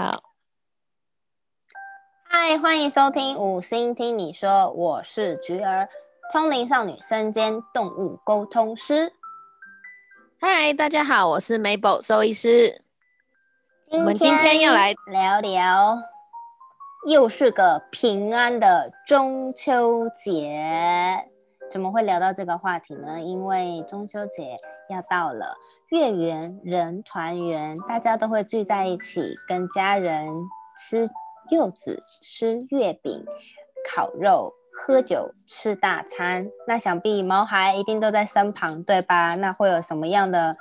好，嗨，欢迎收听五星听你说，我是菊儿，通灵少女身兼动物沟通师。嗨，大家好，我是 Mabel 兽医师。我们今天要来聊聊，又是个平安的中秋节。怎么会聊到这个话题呢？因为中秋节要到了，月圆人团圆，大家都会聚在一起，跟家人吃柚子、吃月饼、烤肉、喝酒、吃大餐。那想必毛孩一定都在身旁，对吧？那会有什么样的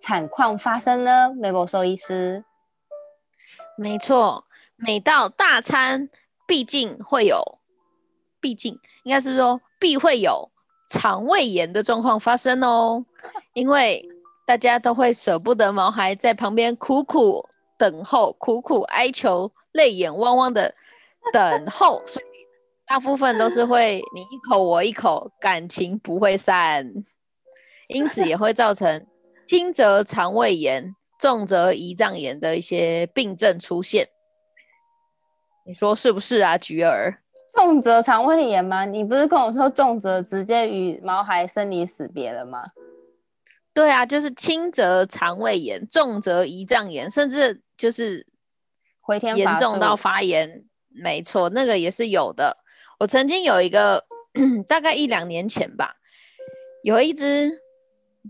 惨况发生呢？Mabel 兽医师，没错，每到大餐，毕竟会有，毕竟应该是说必会有肠胃炎的状况发生哦，因为大家都会舍不得毛孩在旁边苦苦等候、苦苦哀求、泪眼汪汪的等候，所以大部分都是会你一口我一口，感情不会散，因此也会造成轻则肠胃炎、重则胰脏炎的一些病症出现。你说是不是啊，菊儿？重则肠胃炎吗？你不是跟我说重则直接与毛孩生离死别了吗？对啊，就是轻则肠胃炎，重则胰脏炎，甚至就是回天严重到发炎。没错，那个也是有的。我曾经有一个，大概一两年前吧，有一只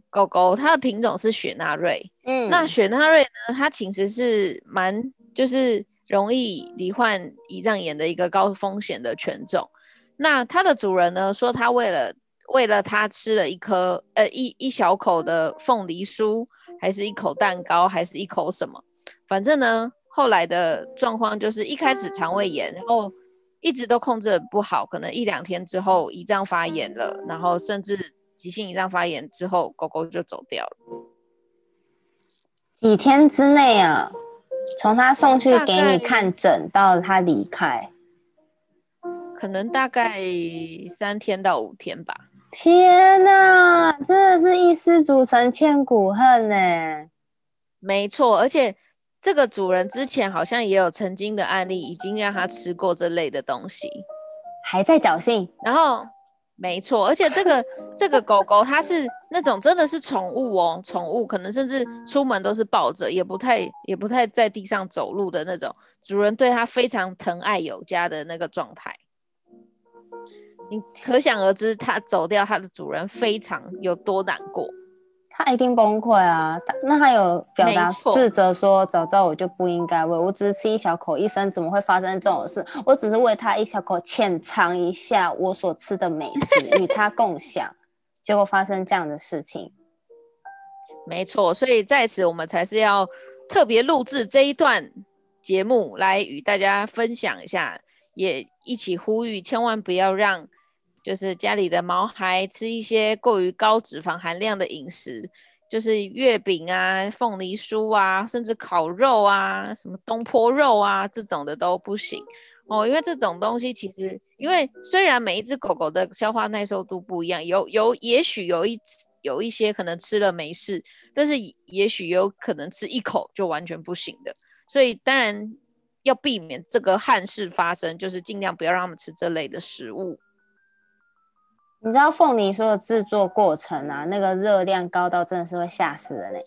狗狗，它的品种是雪纳瑞。嗯，那雪纳瑞呢，它其实是蛮就是容易罹患胰脏炎的一个高风险的犬种。那它的主人呢，说他为了为了他吃了一颗呃一一小口的凤梨酥，还是一口蛋糕，还是一口什么，反正呢。后来的状况就是一开始肠胃炎，然后一直都控制的不好，可能一两天之后胰脏发炎了，然后甚至急性胰脏发炎之后，狗狗就走掉了。几天之内啊，从他送去给你看诊到他离开，可能大概三天到五天吧。天哪，真的是一失足成千古恨呢。没错，而且。这个主人之前好像也有曾经的案例，已经让他吃过这类的东西，还在侥幸。然后，没错，而且这个 这个狗狗它是那种真的是宠物哦，宠物可能甚至出门都是抱着，也不太也不太在地上走路的那种，主人对它非常疼爱有加的那个状态。你可想而知，它走掉，它的主人非常有多难过。他一定崩溃啊！那他有表达自责说：“早知道我就不应该喂，我只是吃一小口，一生怎么会发生这种事？我只是喂他一小口，浅尝一下我所吃的美食，与他共享，结果发生这样的事情。”没错，所以在此我们才是要特别录制这一段节目，来与大家分享一下，也一起呼吁，千万不要让。就是家里的毛孩吃一些过于高脂肪含量的饮食，就是月饼啊、凤梨酥啊，甚至烤肉啊、什么东坡肉啊这种的都不行哦。因为这种东西其实，因为虽然每一只狗狗的消化耐受度不一样，有有也许有一有一些可能吃了没事，但是也许有可能吃一口就完全不行的。所以当然要避免这个憾事发生，就是尽量不要让他们吃这类的食物。你知道凤梨酥的制作过程啊？那个热量高到真的是会吓死人嘞！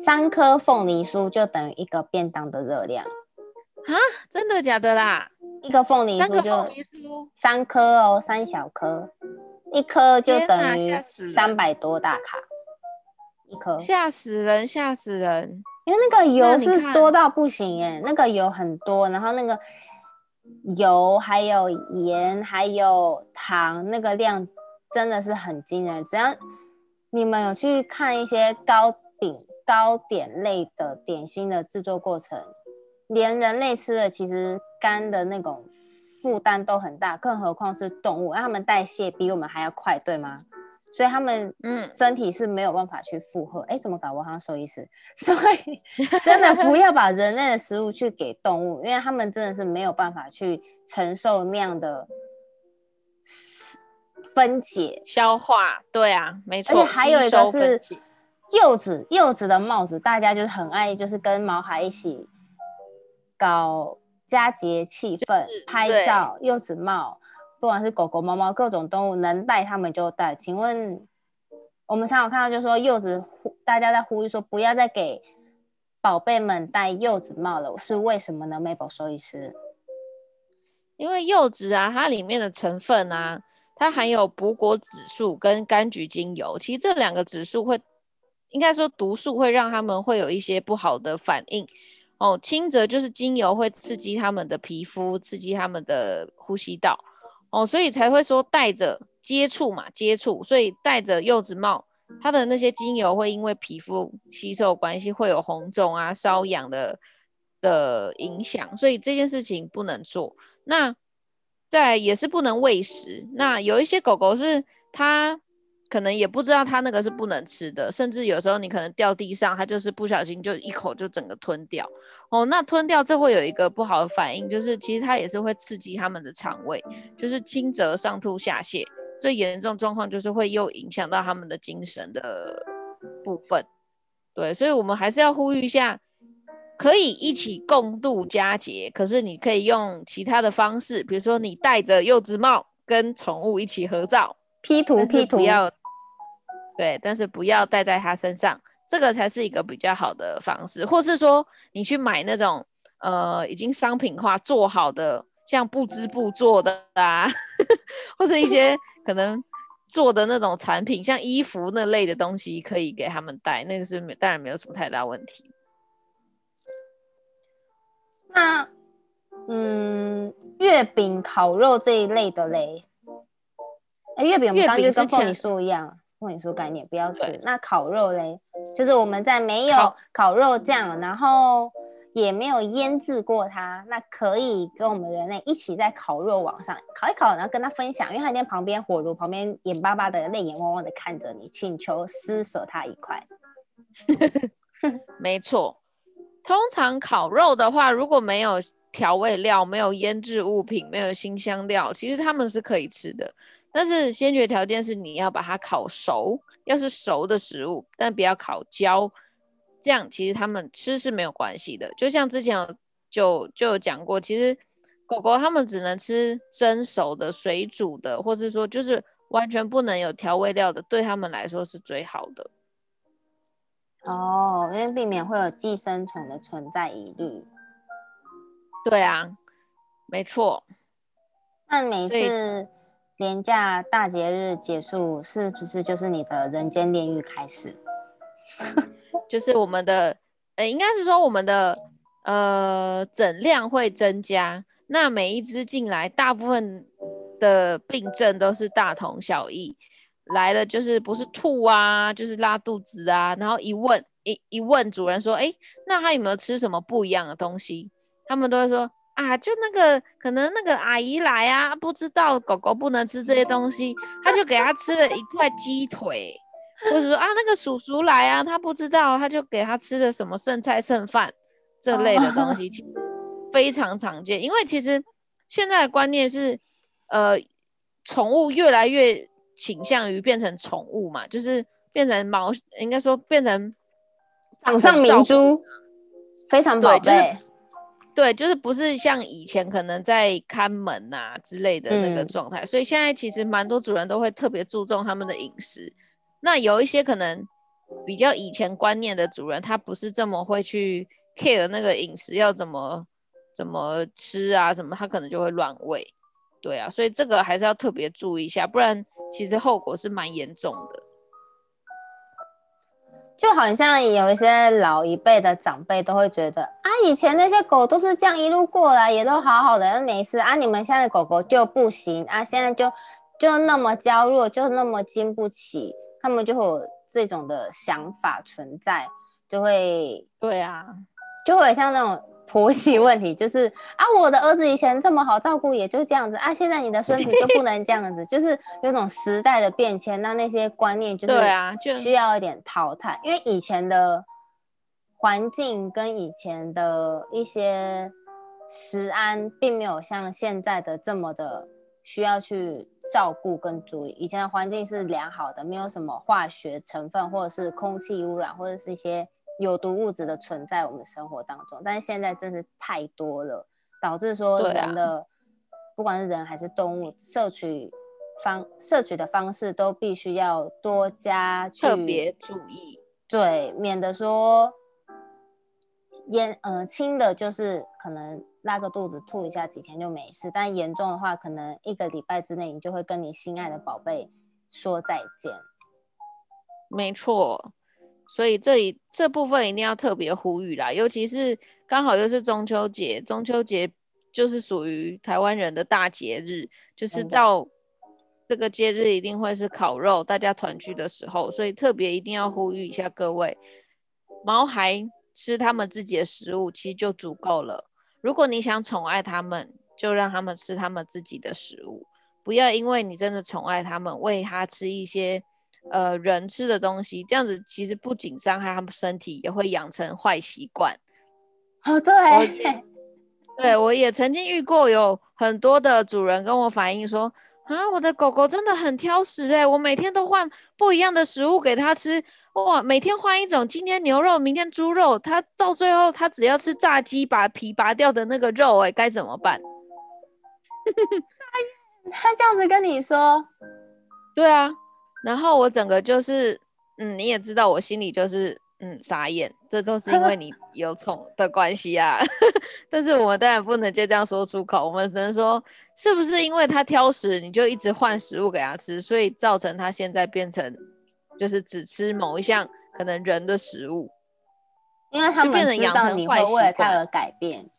三颗凤梨酥就等于一个便当的热量啊！真的假的啦？一个凤梨酥就三颗哦，三小颗，一颗就等于三百多大卡，一颗吓死人，吓死人！因为那个油是多到不行哎，那个油很多，然后那个。油还有盐还有糖，那个量真的是很惊人。只要你们有去看一些糕饼、糕点类的点心的制作过程，连人类吃的其实肝的那种负担都很大，更何况是动物，让他们代谢比我们还要快，对吗？所以他们嗯身体是没有办法去负荷，哎，怎么搞？我好像说意思，所以真的不要把人类的食物去给动物，因为他们真的是没有办法去承受那样的分解消化。对啊，没错。而且还有一个是柚子，柚子的帽子，大家就是很爱，就是跟毛孩一起搞佳节气氛，拍照、柚子帽，不管是狗狗、猫猫，各种动物能带他们就带。请问，我们常常看到，就说柚子，大家在呼吁说不要再给宝贝们戴柚子帽了，是为什么呢？Mabel 收医师，因为柚子啊，它里面的成分啊，它含有补果指数跟柑橘精油，其实这两个指数会。应该说毒素会让他们会有一些不好的反应哦。轻则就是精油会刺激他们的皮肤，刺激他们的呼吸道哦，所以才会说戴着接触嘛，接触，所以戴着柚子帽，它的那些精油会因为皮肤吸收关系会有红肿啊、瘙痒的的影响，所以这件事情不能做。那在也是不能喂食。那有一些狗狗是它。可能也不知道它那个是不能吃的，甚至有时候你可能掉地上，它就是不小心就一口就整个吞掉。哦，那吞掉这会有一个不好的反应，就是其实它也是会刺激他们的肠胃，就是轻则上吐下泻，最严重状况就是会又影响到他们的精神的部分。对，所以我们还是要呼吁一下，可以一起共度佳节，可是你可以用其他的方式，比如说你戴着柚子帽跟宠物一起合照，P 图 P 图要。对，但是不要戴在他身上，这个才是一个比较好的方式。或是说，你去买那种呃已经商品化做好的，像布织布做的啊，或者一些可能做的那种产品，像衣服那类的东西，可以给他们戴，那个是当然没有什么太大问题。那嗯，月饼、烤肉这一类的嘞，哎，月饼我们刚刚就跟凤梨酥一样。凤梨酥概念不要吃。那烤肉嘞，就是我们在没有烤肉酱，然后也没有腌制过它，那可以跟我们人类一起在烤肉网上烤一烤，然后跟他分享，因为他在旁边火炉旁边眼巴巴的泪眼汪汪的看着你，请求施舍他一块。没错，通常烤肉的话，如果没有调味料、没有腌制物品、没有新香料，其实他们是可以吃的。但是先决条件是你要把它烤熟，要是熟的食物，但不要烤焦，这样其实他们吃是没有关系的。就像之前有就就有讲过，其实狗狗它们只能吃蒸熟的、水煮的，或是说就是完全不能有调味料的，对他们来说是最好的。哦，因为避免会有寄生虫的存在疑虑。对啊，没错。那每次。年假大节日结束，是不是就是你的人间炼狱开始？就是我们的，呃，应该是说我们的，呃，诊量会增加。那每一只进来，大部分的病症都是大同小异。来了就是不是吐啊，就是拉肚子啊。然后一问，一一问主人说，哎，那他有没有吃什么不一样的东西？他们都会说。啊，就那个可能那个阿姨来啊，不知道狗狗不能吃这些东西，他就给他吃了一块鸡腿，或者说啊那个叔叔来啊，他不知道，他就给他吃了什么剩菜剩饭这类的东西，非常常见。因为其实现在的观念是，呃，宠物越来越倾向于变成宠物嘛，就是变成毛，应该说变成掌上明珠，非常宝贝。对，就是不是像以前可能在看门呐之类的那个状态，所以现在其实蛮多主人都会特别注重他们的饮食。那有一些可能比较以前观念的主人，他不是这么会去 care 那个饮食要怎么怎么吃啊，什么他可能就会乱喂。对啊，所以这个还是要特别注意一下，不然其实后果是蛮严重的。就好像有一些老一辈的长辈都会觉得啊，以前那些狗都是这样一路过来，也都好好的，没事啊。你们现在的狗狗就不行啊，现在就就那么娇弱，就那么经不起，他们就会有这种的想法存在，就会对啊，就会像那种。婆媳问题就是啊，我的儿子以前这么好照顾，也就这样子啊，现在你的孙子就不能这样子，就是有种时代的变迁，那那些观念就是对啊，就需要一点淘汰，因为以前的环境跟以前的一些食安并没有像现在的这么的需要去照顾跟注意，以前的环境是良好的，没有什么化学成分或者是空气污染或者是一些。有毒物质的存在我们生活当中，但是现在真是太多了，导致说人的不管是人还是动物摄取方摄取的方式都必须要多加特别注意，对，免得说严呃轻的就是可能拉个肚子吐一下几天就没事，但严重的话可能一个礼拜之内你就会跟你心爱的宝贝说再见。没错。所以这里这部分一定要特别呼吁啦，尤其是刚好又是中秋节，中秋节就是属于台湾人的大节日，就是照这个节日一定会是烤肉，大家团聚的时候，所以特别一定要呼吁一下各位，毛孩吃他们自己的食物其实就足够了。如果你想宠爱他们，就让他们吃他们自己的食物，不要因为你真的宠爱他们，喂他吃一些。呃，人吃的东西这样子，其实不仅伤害他们身体，也会养成坏习惯。哦，对，对我也曾经遇过有很多的主人跟我反映说，啊，我的狗狗真的很挑食哎，我每天都换不一样的食物给它吃，哇，每天换一种，今天牛肉，明天猪肉，它到最后它只要吃炸鸡，把皮拔掉的那个肉，哎，该怎么办？他这样子跟你说，对啊。然后我整个就是，嗯，你也知道，我心里就是，嗯，傻眼，这都是因为 你有宠的关系啊。但是我们当然不能就这样说出口，我们只能说，是不是因为他挑食，你就一直换食物给他吃，所以造成他现在变成，就是只吃某一项可能人的食物，因为他们知道你会为了他而改变。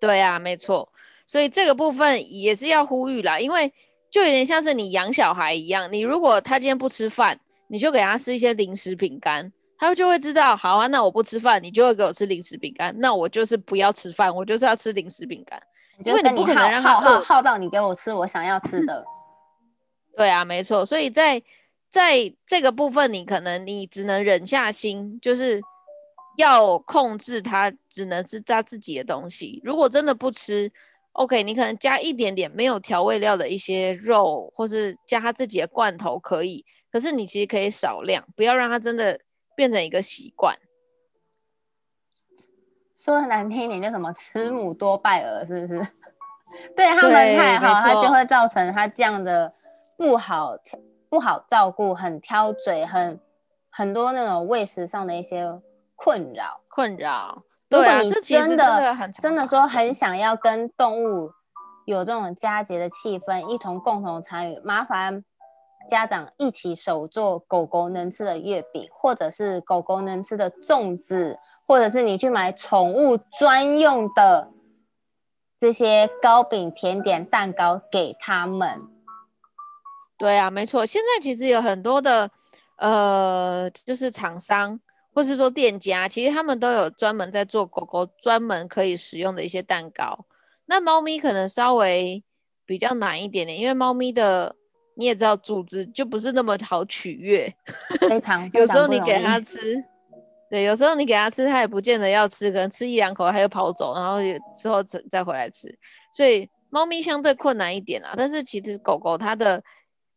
对啊，没错，所以这个部分也是要呼吁啦，因为。就有点像是你养小孩一样，你如果他今天不吃饭，你就给他吃一些零食饼干，他就会知道，好啊，那我不吃饭，你就会给我吃零食饼干，那我就是不要吃饭，我就是要吃零食饼干，因为你不可能让他饿，耗到你给我吃我想要吃的。对啊，没错，所以在在这个部分，你可能你只能忍下心，就是要控制他，只能吃他自己的东西。如果真的不吃。OK，你可能加一点点没有调味料的一些肉，或是加他自己的罐头可以。可是你其实可以少量，不要让它真的变成一个习惯。说的难听一点，就什么“慈母多败儿”，是不是？对他们太好，他就会造成他这样的不好不好照顾，很挑嘴，很很多那种喂食上的一些困扰困扰。如果你真的真的说很想要跟动物有这种佳节的气氛，一同共同参与，麻烦家长一起手做狗狗能吃的月饼，或者是狗狗能吃的粽子，或者是你去买宠物专用的这些糕饼、甜点、蛋糕给他们。对啊，没错，现在其实有很多的呃，就是厂商。或是说店家，其实他们都有专门在做狗狗专门可以使用的一些蛋糕。那猫咪可能稍微比较难一点点，因为猫咪的你也知道，组织就不是那么好取悦。非常，有时候你给它吃，对，有时候你给它吃，它也不见得要吃，可能吃一两口它就跑走，然后之后再再回来吃。所以猫咪相对困难一点啊，但是其实狗狗它的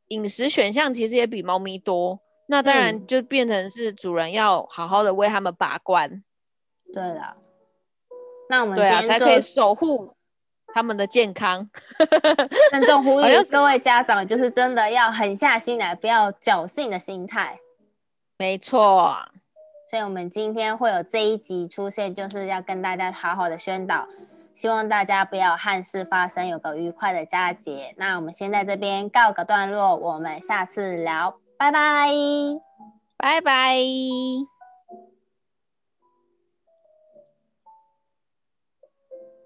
饮食选项其实也比猫咪多。那当然就变成是主人要好好的为他们把关，对的。那我们对啊，才可以守护他们的健康。郑重呼 吁各位家长，就是真的要狠下心来，不要侥幸的心态。没错。所以我们今天会有这一集出现，就是要跟大家好好的宣导，希望大家不要憾事发生，有个愉快的佳节。那我们先在这边告个段落，我们下次聊。拜拜，拜拜。